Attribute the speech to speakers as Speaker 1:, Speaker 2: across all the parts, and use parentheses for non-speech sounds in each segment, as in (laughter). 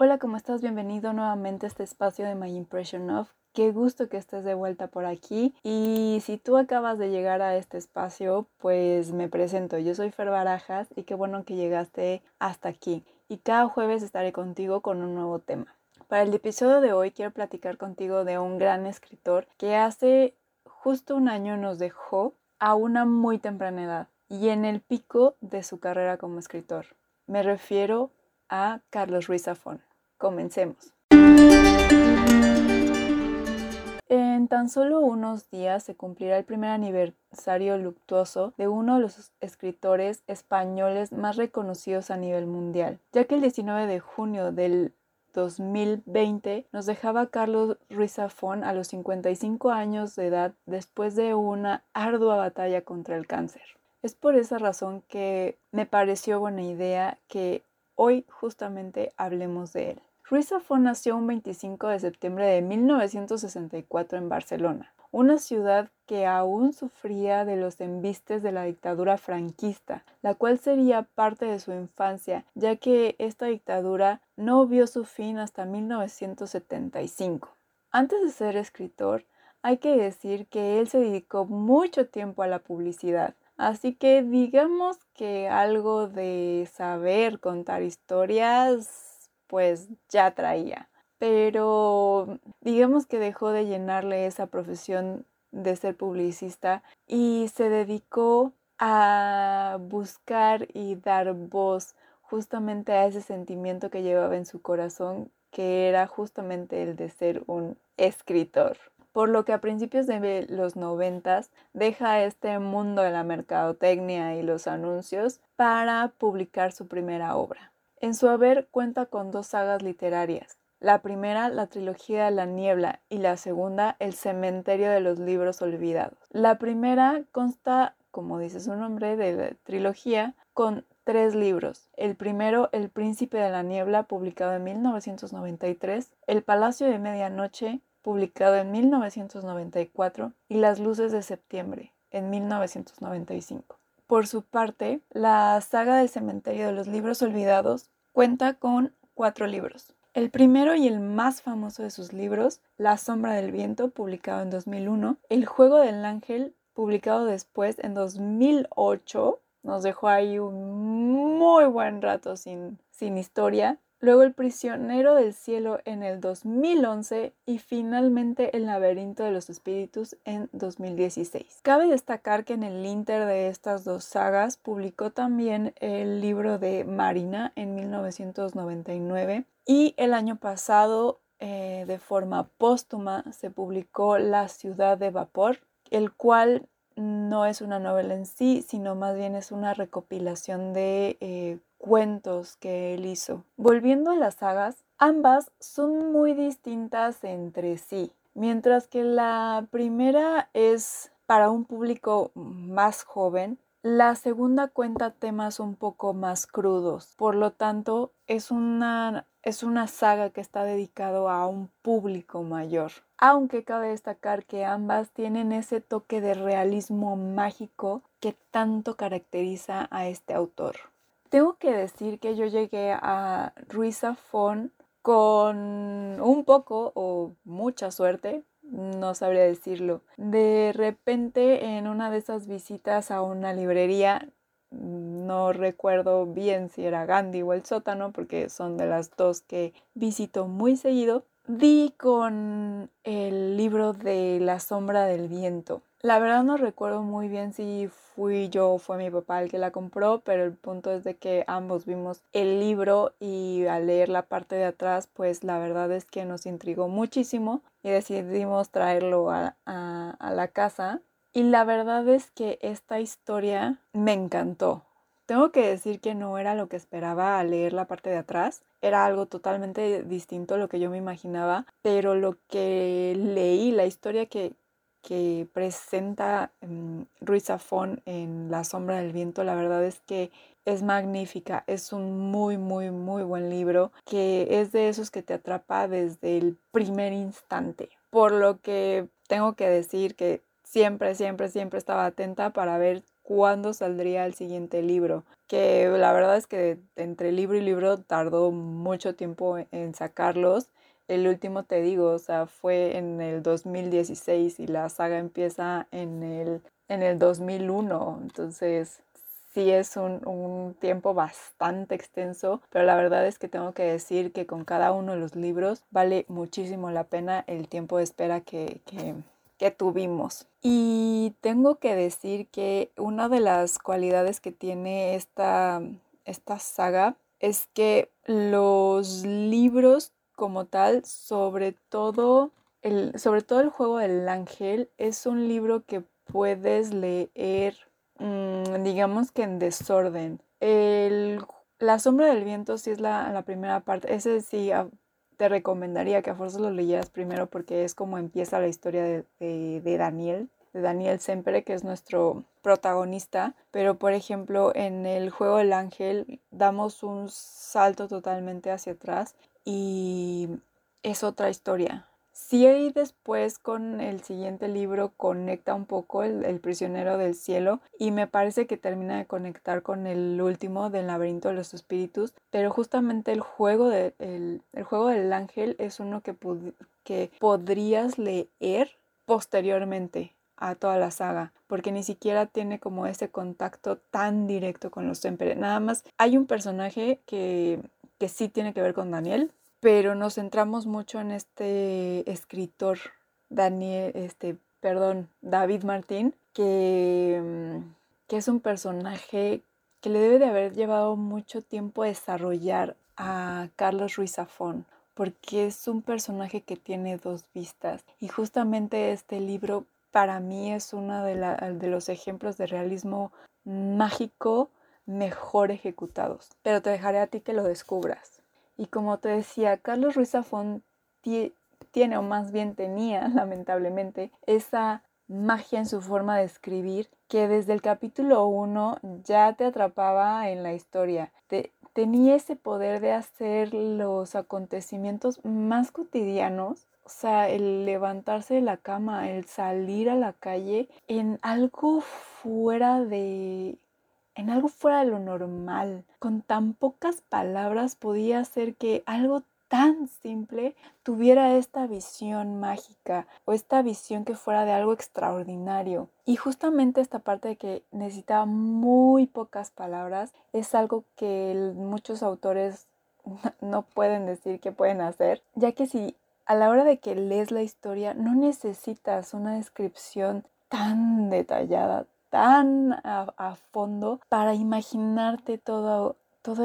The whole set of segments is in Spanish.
Speaker 1: Hola, ¿cómo estás? Bienvenido nuevamente a este espacio de My Impression of. Qué gusto que estés de vuelta por aquí. Y si tú acabas de llegar a este espacio, pues me presento. Yo soy Fer Barajas y qué bueno que llegaste hasta aquí. Y cada jueves estaré contigo con un nuevo tema. Para el episodio de hoy quiero platicar contigo de un gran escritor que hace justo un año nos dejó a una muy temprana edad y en el pico de su carrera como escritor. Me refiero a Carlos Ruiz Zafón. Comencemos. En tan solo unos días se cumplirá el primer aniversario luctuoso de uno de los escritores españoles más reconocidos a nivel mundial, ya que el 19 de junio del 2020 nos dejaba Carlos Ruiz Zafón a los 55 años de edad después de una ardua batalla contra el cáncer. Es por esa razón que me pareció buena idea que hoy justamente hablemos de él. Ruiz Zafón nació un 25 de septiembre de 1964 en Barcelona, una ciudad que aún sufría de los embistes de la dictadura franquista, la cual sería parte de su infancia, ya que esta dictadura no vio su fin hasta 1975. Antes de ser escritor, hay que decir que él se dedicó mucho tiempo a la publicidad, así que digamos que algo de saber contar historias pues ya traía. Pero digamos que dejó de llenarle esa profesión de ser publicista y se dedicó a buscar y dar voz justamente a ese sentimiento que llevaba en su corazón, que era justamente el de ser un escritor. Por lo que a principios de los noventas deja este mundo de la mercadotecnia y los anuncios para publicar su primera obra. En su haber cuenta con dos sagas literarias. La primera, la trilogía de la niebla, y la segunda, el cementerio de los libros olvidados. La primera consta, como dice su nombre, de trilogía, con tres libros. El primero, El príncipe de la niebla, publicado en 1993, El palacio de medianoche, publicado en 1994, y Las luces de septiembre, en 1995. Por su parte, la saga del cementerio de los libros olvidados cuenta con cuatro libros. El primero y el más famoso de sus libros, La sombra del viento, publicado en 2001, El juego del ángel, publicado después en 2008, nos dejó ahí un muy buen rato sin, sin historia, luego El prisionero del cielo en el 2011 y finalmente El laberinto de los espíritus en 2016. Cabe destacar que en el inter de estas dos sagas publicó también el libro de Marina en 1999 y el año pasado eh, de forma póstuma se publicó La ciudad de vapor, el cual no es una novela en sí, sino más bien es una recopilación de eh, cuentos que él hizo. Volviendo a las sagas, ambas son muy distintas entre sí, mientras que la primera es para un público más joven, la segunda cuenta temas un poco más crudos, por lo tanto es una, es una saga que está dedicado a un público mayor. Aunque cabe destacar que ambas tienen ese toque de realismo mágico que tanto caracteriza a este autor. Tengo que decir que yo llegué a Ruiz Zafón con un poco o mucha suerte, no sabría decirlo. De repente en una de esas visitas a una librería, no recuerdo bien si era Gandhi o el sótano, porque son de las dos que visito muy seguido, di con el libro de La sombra del viento. La verdad no recuerdo muy bien si fui yo o fue mi papá el que la compró, pero el punto es de que ambos vimos el libro y al leer la parte de atrás, pues la verdad es que nos intrigó muchísimo y decidimos traerlo a, a la casa. Y la verdad es que esta historia me encantó. Tengo que decir que no era lo que esperaba al leer la parte de atrás, era algo totalmente distinto a lo que yo me imaginaba, pero lo que leí, la historia que, que presenta um, Ruiz Zafón en La sombra del viento, la verdad es que es magnífica, es un muy, muy, muy buen libro que es de esos que te atrapa desde el primer instante. Por lo que tengo que decir que siempre, siempre, siempre estaba atenta para ver cuándo saldría el siguiente libro, que la verdad es que entre libro y libro tardó mucho tiempo en sacarlos. El último, te digo, o sea, fue en el 2016 y la saga empieza en el, en el 2001. Entonces, sí es un, tiempo bastante extenso, pero la verdad es que tengo que decir que con cada uno de los libros vale muchísimo la pena el tiempo de espera que, que tuvimos. Y tengo que decir que una de las cualidades que tiene esta, esta saga es que los libros como tal, sobre todo el, sobre todo el juego del ángel, es un libro que puedes leer, mm, digamos que en desorden. El, la sombra del viento sí es la, la primera parte, ese sí te recomendaría que a fuerza lo leyeras primero porque es como empieza la historia de, Daniel, de Daniel Sempre, que es nuestro protagonista. Pero, por ejemplo, en el juego del ángel damos un salto totalmente hacia atrás y es otra historia. Ahí después con el siguiente libro conecta un poco el, prisionero del cielo y me parece que termina de conectar con el último del laberinto de los espíritus, pero justamente el juego, de, el, juego del ángel es uno que, podrías leer posteriormente a toda la saga, porque ni siquiera tiene como ese contacto tan directo con los Sempre. Nada más hay un personaje que, que sí tiene que ver con Daniel, pero nos centramos mucho en este escritor, Daniel, este, perdón, David Martín, que, mm, que es un personaje que le debe de haber llevado mucho tiempo desarrollar a Carlos Ruiz Zafón, porque es un personaje que tiene dos vistas. Y justamente este libro para mí es uno de, de los ejemplos de realismo mágico mejor ejecutados. Pero te dejaré a ti que lo descubras. Y como te decía, Carlos Ruiz Zafón tiene, o más bien tenía, (laughs) lamentablemente, esa magia en su forma de escribir que desde el capítulo 1 ya te atrapaba en la historia. tenía ese poder de hacer los acontecimientos más cotidianos, o sea, el levantarse de la cama, el salir a la calle en algo fuera de en algo fuera de lo normal. Con tan pocas palabras podía hacer que algo tan simple tuviera esta visión mágica o esta visión que fuera de algo extraordinario. Y justamente esta parte de que necesitaba muy pocas palabras es algo que muchos autores (laughs) no pueden decir que pueden hacer, ya que si a la hora de que lees la historia no necesitas una descripción tan detallada, tan a, fondo para imaginarte toda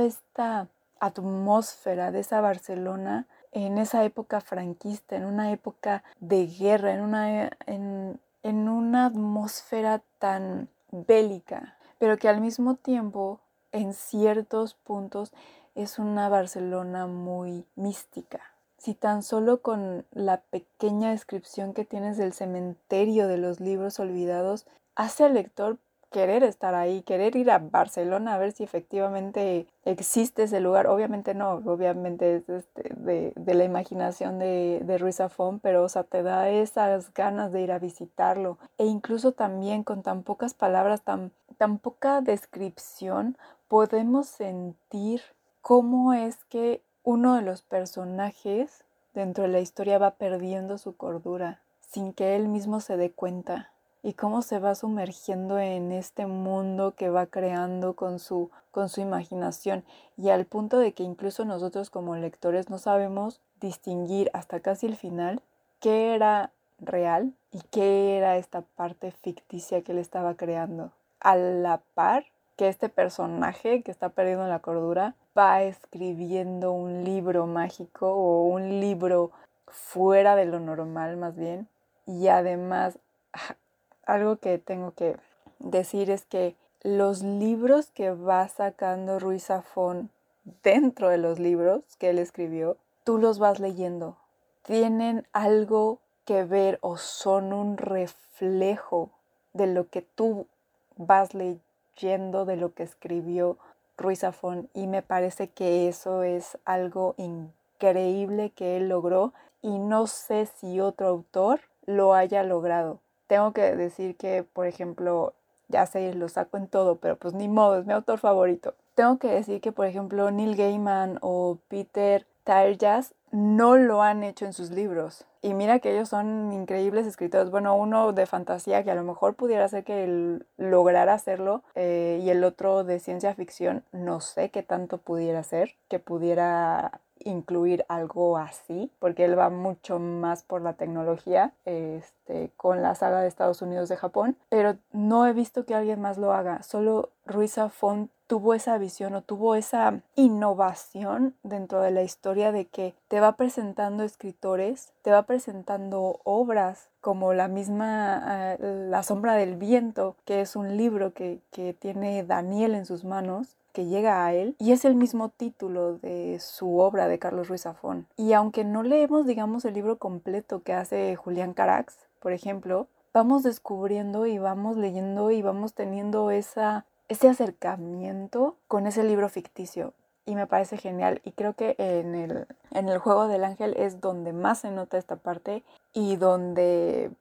Speaker 1: esta atmósfera de esa Barcelona en esa época franquista, en una época de guerra, en una, en, en una atmósfera tan bélica, pero que al mismo tiempo, en ciertos puntos, es una Barcelona muy mística. Si tan solo con la pequeña descripción que tienes del cementerio de los libros olvidados hace al lector querer estar ahí, querer ir a Barcelona a ver si efectivamente existe ese lugar. Obviamente no, obviamente es este, de, la imaginación de, de Ruiz Zafón, pero o sea, te da esas ganas de ir a visitarlo. E incluso también con tan pocas palabras, tan, tan poca descripción, podemos sentir cómo es que uno de los personajes dentro de la historia va perdiendo su cordura sin que él mismo se dé cuenta y cómo se va sumergiendo en este mundo que va creando con su, con su imaginación y al punto de que incluso nosotros como lectores no sabemos distinguir hasta casi el final qué era real y qué era esta parte ficticia que él estaba creando. A la par que este personaje que está perdiendo la cordura va escribiendo un libro mágico o un libro fuera de lo normal más bien y además algo que tengo que decir es que los libros que va sacando Ruiz Zafón dentro de los libros que él escribió, tú los vas leyendo. Tienen algo que ver o son un reflejo de lo que tú vas leyendo, de lo que escribió Ruiz Zafón. Y me parece que eso es algo increíble que él logró y no sé si otro autor lo haya logrado tengo que decir que, por ejemplo, ya sé, lo saco en todo, pero pues ni modo, es mi autor favorito. Tengo que decir que, por ejemplo, Neil Gaiman o Peter Tyrjas no lo han hecho en sus libros. Y mira que ellos son increíbles escritores. Bueno, uno de fantasía que a lo mejor pudiera ser que lograra hacerlo eh, y el otro de ciencia ficción, no sé qué tanto pudiera ser, que pudiera incluir algo así, porque él va mucho más por la tecnología este, con la saga de Estados Unidos de Japón, pero no he visto que alguien más lo haga, solo Ruiz Zafón tuvo esa visión o tuvo esa innovación dentro de la historia de que te va presentando escritores, te va presentando obras como la misma eh, La sombra del viento, que es un libro que, que tiene Daniel en sus manos, que llega a él y es el mismo título de su obra de Carlos Ruiz Zafón. Y aunque no leemos, digamos, el libro completo que hace Julián Carax, por ejemplo, vamos descubriendo y vamos leyendo y vamos teniendo esa, ese acercamiento con ese libro ficticio. Y me parece genial. Y creo que en el, en el juego del ángel es donde más se nota esta parte y donde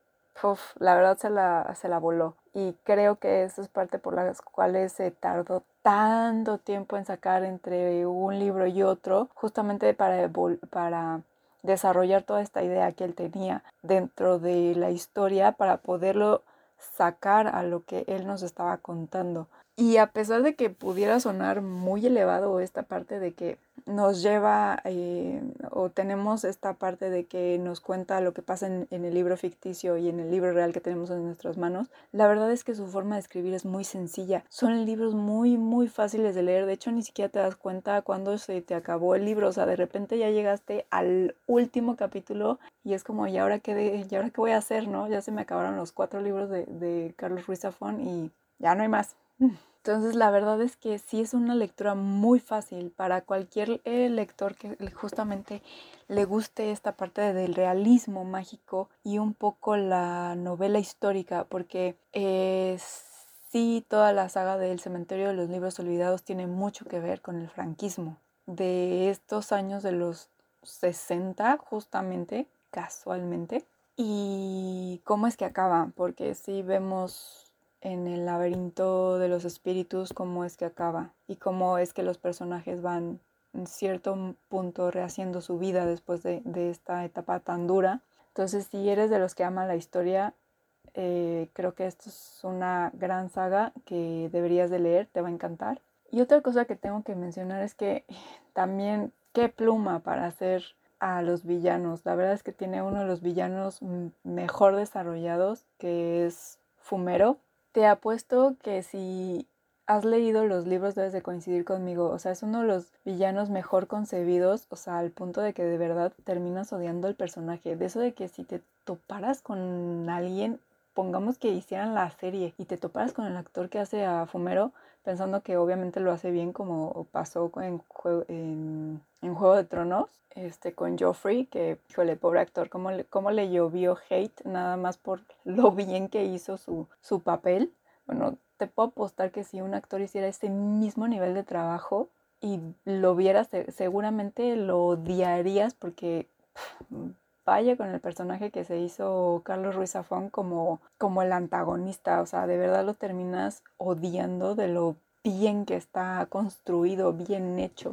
Speaker 1: la verdad se la, se la voló. Y creo que eso es parte por las cuales se tardó tanto tiempo en sacar entre un libro y otro, justamente para, para desarrollar toda esta idea que él tenía dentro de la historia para poderlo sacar a lo que él nos estaba contando. Y a pesar de que pudiera sonar muy elevado esta parte de que nos lleva eh, o tenemos esta parte de que nos cuenta lo que pasa en, el libro ficticio y en el libro real que tenemos en nuestras manos, la verdad es que su forma de escribir es muy sencilla. Son libros muy, muy fáciles de leer. De hecho, ni siquiera te das cuenta cuando se te acabó el libro. O sea, de repente ya llegaste al último capítulo y es como, ¿y ahora qué, ¿y ahora qué voy a hacer? no? Ya se me acabaron los cuatro libros de, de Carlos Ruiz Zafón y ya no hay más. Entonces la verdad es que sí es una lectura muy fácil para cualquier eh, lector que justamente le guste esta parte del realismo mágico y un poco la novela histórica, porque eh, sí toda la saga del cementerio de los libros olvidados tiene mucho que ver con el franquismo de estos años de los 60 justamente, casualmente. Y cómo es que acaba, porque sí vemos en el laberinto de los espíritus cómo es que acaba y cómo es que los personajes van en cierto punto rehaciendo su vida después de, esta etapa tan dura. Entonces, si eres de los que aman la historia, eh, creo que esto es una gran saga que deberías de leer, te va a encantar. Y otra cosa que tengo que mencionar es que (laughs) también qué pluma para hacer a los villanos. La verdad es que tiene uno de los villanos mejor desarrollados, que es Fumero. Te apuesto que si has leído los libros debes de coincidir conmigo. O sea, es uno de los villanos mejor concebidos, o sea, al punto de que de verdad terminas odiando el personaje. De eso de que si te toparas con alguien, pongamos que hicieran la serie y te toparas con el actor que hace a Fumero, pensando que obviamente lo hace bien como pasó en, en, en Juego de Tronos, este, con Joffrey, que, híjole, pobre actor, cómo le, cómo le llovió hate nada más por (laughs) lo bien que hizo su, su papel. Bueno, te puedo apostar que si un actor hiciera ese mismo nivel de trabajo y lo vieras, seguramente lo odiarías porque vaya con el personaje que se hizo Carlos Ruiz Zafón como, como el antagonista. O sea, de verdad lo terminas odiando de lo bien que está construido, bien hecho,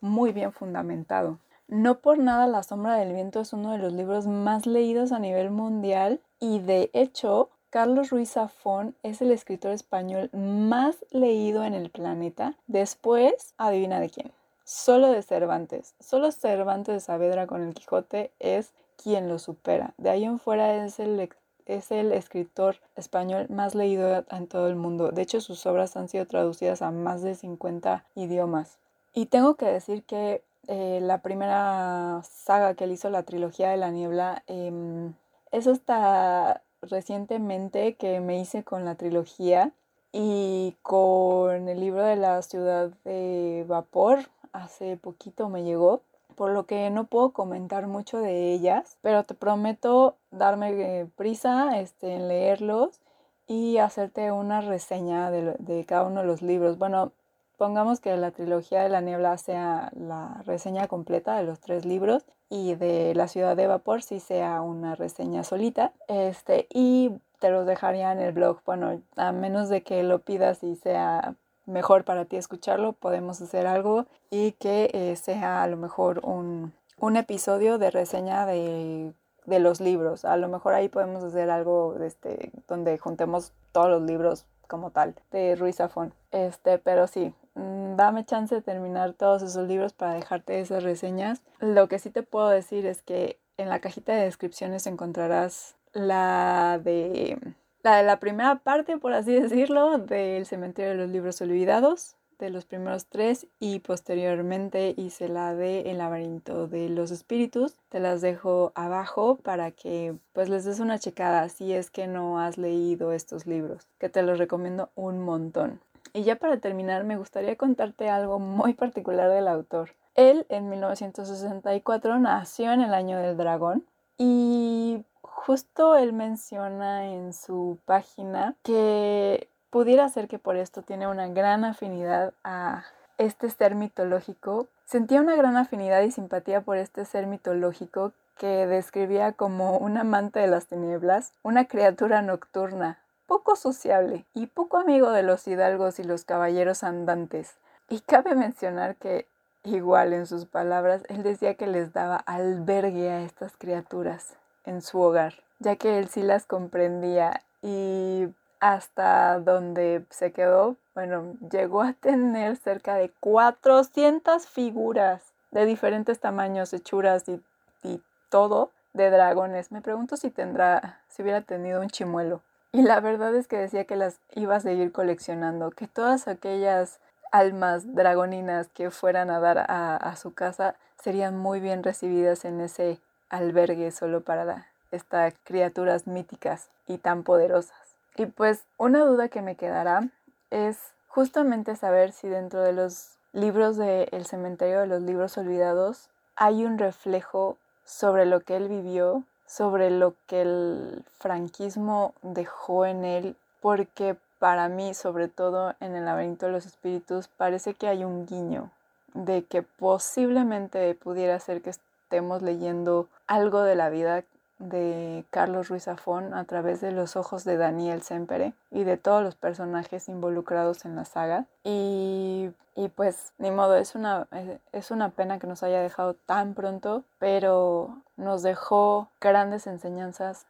Speaker 1: muy bien fundamentado. No por nada La sombra del viento es uno de los libros más leídos a nivel mundial y de hecho Carlos Ruiz Zafón es el escritor español más leído en el planeta. Después, adivina de quién. Solo de Cervantes. Solo Cervantes de Saavedra con el Quijote es quien lo supera. De ahí en fuera es el, es el escritor español más leído en todo el mundo. De hecho, sus obras han sido traducidas a más de 50 idiomas. Y tengo que decir que eh, la primera saga que él hizo, la trilogía de la niebla, em, eso está recientemente que me hice con la trilogía y con el libro de la ciudad de vapor, hace poquito me llegó, por lo que no puedo comentar mucho de ellas, pero te prometo darme eh, prisa este, en leerlos y hacerte una reseña de, cada uno de los libros. Bueno, pongamos que la trilogía de la niebla sea la reseña completa de los tres libros y de la ciudad de vapor sí sea una reseña solita. Este, y te los dejaría en el blog. Bueno, a menos de que lo pidas y sea mejor para ti escucharlo, podemos hacer algo y que eh, sea a lo mejor un, un episodio de reseña de, de, los libros. A lo mejor ahí podemos hacer algo este, donde juntemos todos los libros como tal de Ruiz Zafón. Este, pero sí, mm, dame chance de terminar todos esos libros para dejarte esas reseñas. Lo que sí te puedo decir es que en la cajita de descripciones encontrarás la de la de la primera parte, por así decirlo, del Cementerio de los Libros Olvidados, de los primeros tres, y posteriormente hice la de El laberinto de los espíritus. Te las dejo abajo para que pues les des una checada si es que no has leído estos libros, que te los recomiendo un montón. Y ya para terminar, me gustaría contarte algo muy particular del autor. Él en 1964 nació en el año del dragón y justo él menciona en su página que pudiera ser que por esto tiene una gran afinidad a este ser mitológico. Sentía una gran afinidad y simpatía por este ser mitológico que describía como un amante de las tinieblas, una criatura nocturna, poco sociable y poco amigo de los hidalgos y los caballeros andantes. Y cabe mencionar que, igual en sus palabras, él decía que les daba albergue a estas criaturas en su hogar, ya que él sí las comprendía y hasta donde se quedó, bueno, llegó a (laughs) tener cerca de 400 figuras de diferentes tamaños, hechuras y, y todo de dragones. Me pregunto si tendrá, si hubiera tenido un chimuelo. Y la verdad es que decía que las iba a seguir coleccionando, que todas aquellas almas dragoninas que fueran a dar a, a su casa serían muy bien recibidas en ese albergue solo para estas criaturas míticas y tan poderosas. Y pues una duda que me quedará es justamente saber si dentro de los libros del El cementerio de los libros olvidados hay un reflejo sobre lo que él vivió, sobre lo que el franquismo dejó en él, porque para mí, sobre todo en el laberinto de los espíritus, parece que hay un guiño de que posiblemente pudiera ser que estemos leyendo algo de la vida de Carlos Ruiz Zafón a través de los ojos de Daniel Sempere y de todos los personajes involucrados en la saga. Y, y pues, ni modo, es una, es una pena que nos haya dejado tan pronto, pero nos dejó grandes enseñanzas,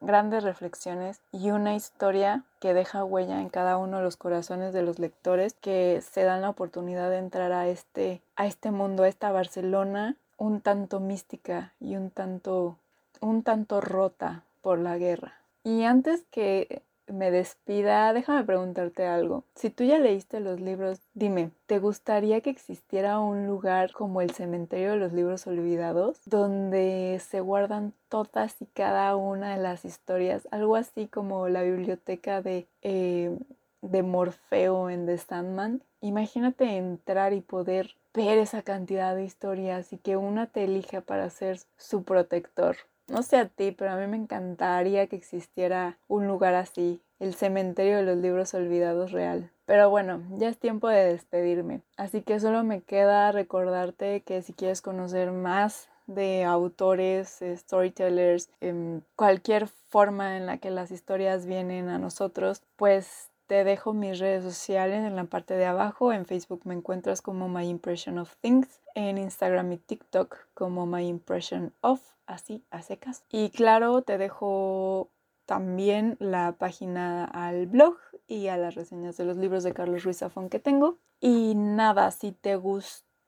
Speaker 1: grandes reflexiones y una historia que deja huella en cada uno de los corazones de los lectores que se dan la oportunidad de entrar a este, a este mundo, a esta Barcelona un tanto mística y un tanto, un tanto rota por la guerra. Y antes que me despida, déjame preguntarte algo. Si tú ya leíste los libros, dime, ¿te gustaría que existiera un lugar como el cementerio de los libros olvidados, donde se guardan todas y cada una de las historias? Algo así como la biblioteca de, eh, de Morfeo en The Sandman. Imagínate entrar y poder ver esa cantidad de historias y que una te elija para ser su protector. No sé a ti, pero a mí me encantaría que existiera un lugar así, el cementerio de los libros olvidados real. Pero bueno, ya es tiempo de despedirme, así que solo me queda recordarte que si quieres conocer más de autores, storytellers, en cualquier forma en la que las historias vienen a nosotros, pues te dejo mis redes sociales en la parte de abajo. En Facebook me encuentras como My Impression of Things. En Instagram y TikTok como My Impression of, así a secas. Y claro, te dejo también la página al blog y a las reseñas de los libros de Carlos Ruiz Zafón que tengo. Y nada, si te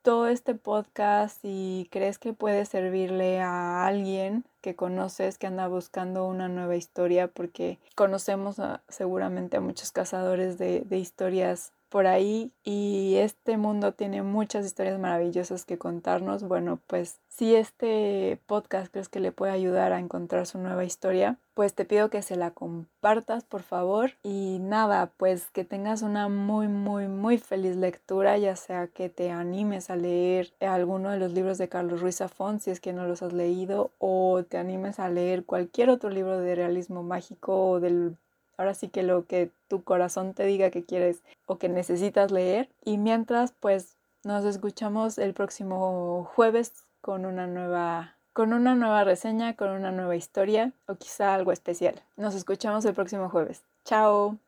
Speaker 1: gustó este podcast y crees que puede servirle a alguien que conoces que anda buscando una nueva historia, porque conocemos seguramente a muchos cazadores de, de historias por ahí y este mundo tiene muchas historias maravillosas que contarnos. Bueno, pues si este podcast crees que le puede ayudar a encontrar su nueva historia, pues te pido que se la compartas por favor y nada, pues que tengas una muy muy muy feliz lectura, ya sea que te animes a leer alguno de los libros de Carlos Ruiz Zafón si es que no los has leído o te animes a leer cualquier otro libro de realismo mágico o del ahora sí que lo que tu corazón te diga que quieres o que necesitas leer. Y mientras, pues nos escuchamos el próximo jueves con una nueva con una nueva reseña, con una nueva historia o quizá algo especial. Nos escuchamos el próximo jueves. Chao.